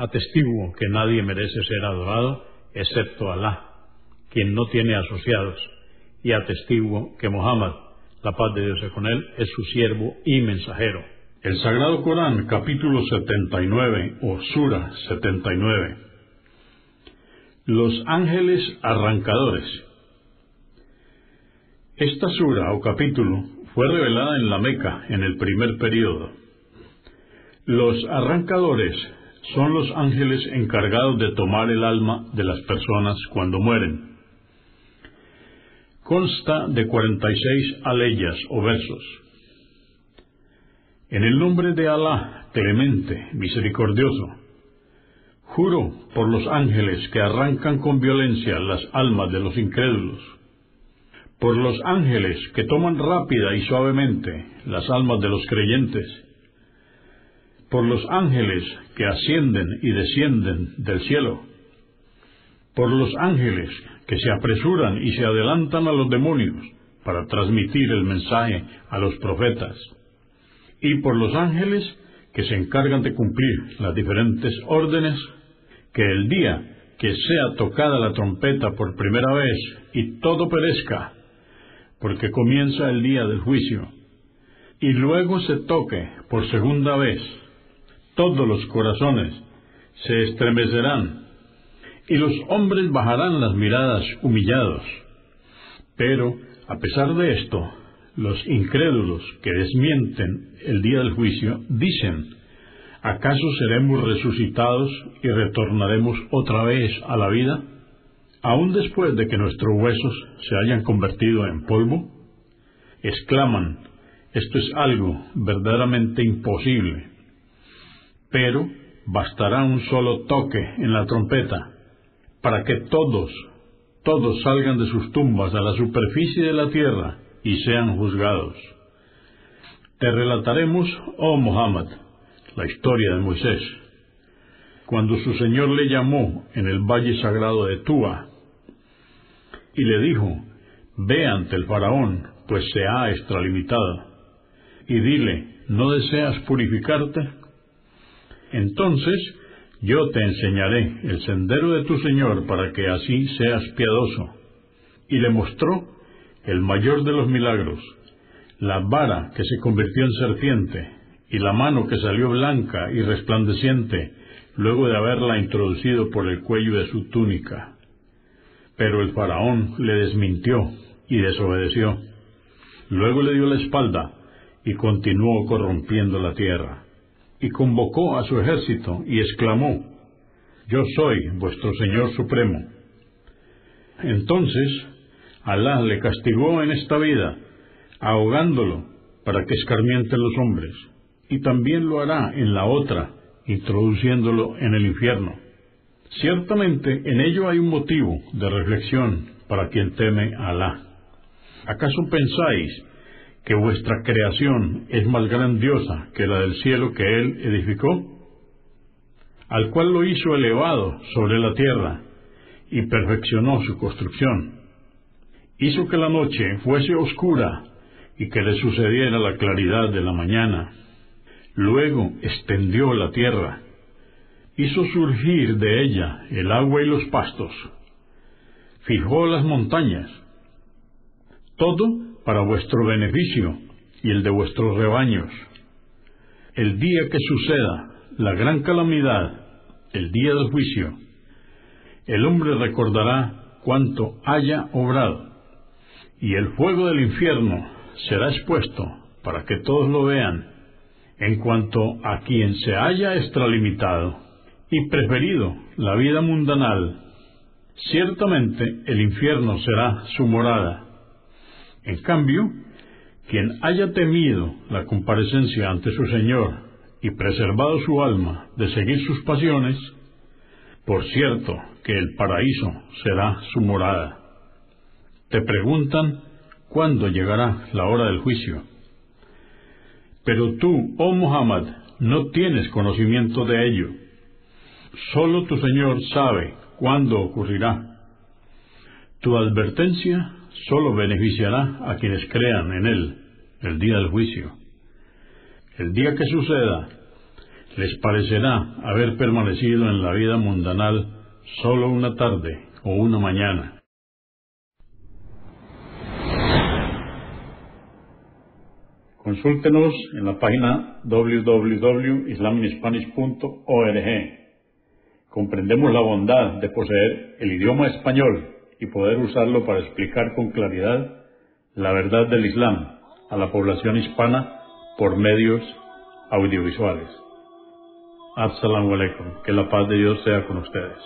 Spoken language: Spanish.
Atestiguo que nadie merece ser adorado excepto Alá, quien no tiene asociados y atestiguo que Muhammad, la paz de Dios es con él, es su siervo y mensajero. El Sagrado Corán, capítulo 79 o Sura 79. Los ángeles arrancadores. Esta sura o capítulo fue revelada en la Meca en el primer período. Los arrancadores son los ángeles encargados de tomar el alma de las personas cuando mueren. Consta de 46 aleyas o versos. En el nombre de Alá, clemente, misericordioso, juro por los ángeles que arrancan con violencia las almas de los incrédulos, por los ángeles que toman rápida y suavemente las almas de los creyentes, por los ángeles que ascienden y descienden del cielo, por los ángeles que se apresuran y se adelantan a los demonios para transmitir el mensaje a los profetas, y por los ángeles que se encargan de cumplir las diferentes órdenes, que el día que sea tocada la trompeta por primera vez y todo perezca, porque comienza el día del juicio, y luego se toque por segunda vez, todos los corazones se estremecerán y los hombres bajarán las miradas humillados. Pero, a pesar de esto, los incrédulos que desmienten el día del juicio dicen, ¿acaso seremos resucitados y retornaremos otra vez a la vida? aún después de que nuestros huesos se hayan convertido en polvo? Exclaman, esto es algo verdaderamente imposible. Pero bastará un solo toque en la trompeta para que todos, todos salgan de sus tumbas a la superficie de la tierra y sean juzgados. Te relataremos, oh Muhammad, la historia de Moisés, cuando su Señor le llamó en el valle sagrado de Túa y le dijo, ve ante el faraón, pues se ha extralimitado, y dile, ¿no deseas purificarte? Entonces yo te enseñaré el sendero de tu Señor para que así seas piadoso. Y le mostró el mayor de los milagros, la vara que se convirtió en serpiente, y la mano que salió blanca y resplandeciente, luego de haberla introducido por el cuello de su túnica. Pero el faraón le desmintió y desobedeció. Luego le dio la espalda y continuó corrompiendo la tierra y convocó a su ejército y exclamó, Yo soy vuestro Señor Supremo. Entonces Alá le castigó en esta vida, ahogándolo para que escarmienten los hombres, y también lo hará en la otra, introduciéndolo en el infierno. Ciertamente en ello hay un motivo de reflexión para quien teme a Alá. ¿Acaso pensáis que vuestra creación es más grandiosa que la del cielo que Él edificó, al cual lo hizo elevado sobre la tierra y perfeccionó su construcción. Hizo que la noche fuese oscura y que le sucediera la claridad de la mañana. Luego extendió la tierra, hizo surgir de ella el agua y los pastos, fijó las montañas. Todo para vuestro beneficio y el de vuestros rebaños. El día que suceda la gran calamidad, el día del juicio, el hombre recordará cuánto haya obrado, y el fuego del infierno será expuesto para que todos lo vean, en cuanto a quien se haya extralimitado y preferido la vida mundanal, ciertamente el infierno será su morada. En cambio, quien haya temido la comparecencia ante su Señor y preservado su alma de seguir sus pasiones, por cierto que el paraíso será su morada. Te preguntan cuándo llegará la hora del juicio. Pero tú, oh Muhammad, no tienes conocimiento de ello. Solo tu Señor sabe cuándo ocurrirá. Tu advertencia solo beneficiará a quienes crean en Él el día del juicio. El día que suceda, les parecerá haber permanecido en la vida mundanal solo una tarde o una mañana. Consúltenos en la página www.islaminspanish.org. Comprendemos la bondad de poseer el idioma español y poder usarlo para explicar con claridad la verdad del Islam a la población hispana por medios audiovisuales. Assalamu alaikum. Que la paz de Dios sea con ustedes.